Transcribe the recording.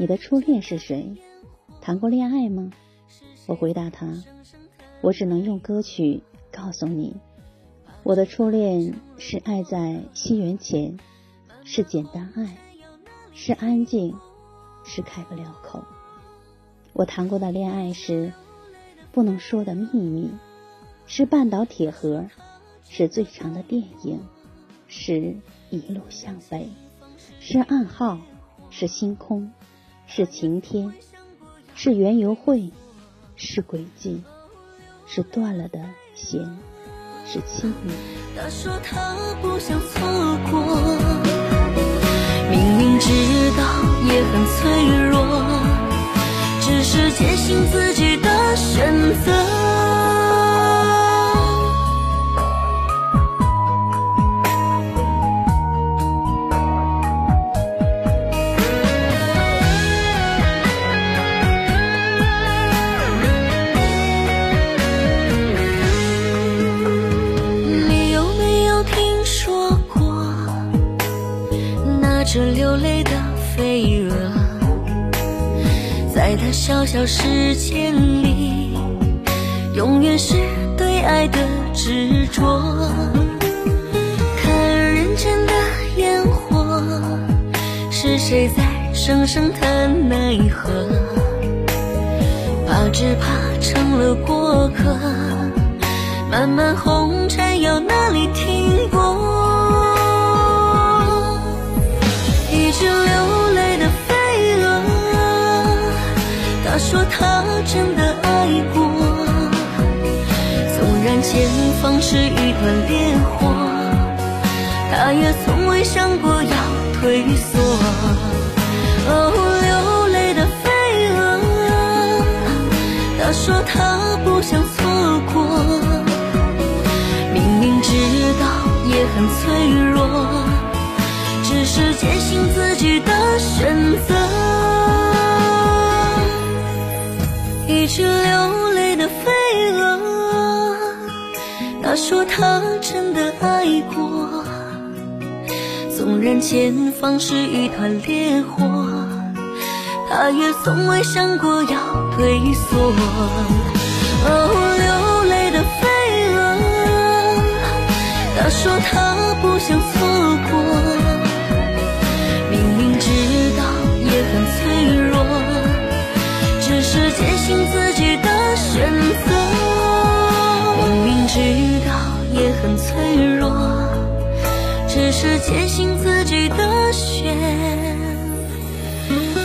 你的初恋是谁？谈过恋爱吗？我回答他：我只能用歌曲告诉你，我的初恋是爱在西元前，是简单爱，是安静，是开不了口。我谈过的恋爱是不能说的秘密，是半岛铁盒，是最长的电影，是一路向北，是暗号，是星空。是晴天，是园游会，是轨迹，是断了的弦，是亲密。他说他不想错过，明明知道也很脆弱，只是坚信自己着流泪的飞蛾，在他小小世界里，永远是对爱的执着。看人间的烟火，是谁在声声叹奈何？怕只怕成了过客，漫漫红尘要哪里停泊？说他真的爱过，纵然前方是一团烈火，他也从未想过要退缩。哦，流泪的飞蛾，他说他不想错过，明明知道也很脆弱，只是坚信自己的选择。一只流泪的飞蛾，他说他真的爱过，纵然前方是一团烈火，他也从未想过要退缩。哦，流泪的飞蛾，他说他不想错过，是坚信自己的选择。明明知道也很脆弱只是坚信自己的选择。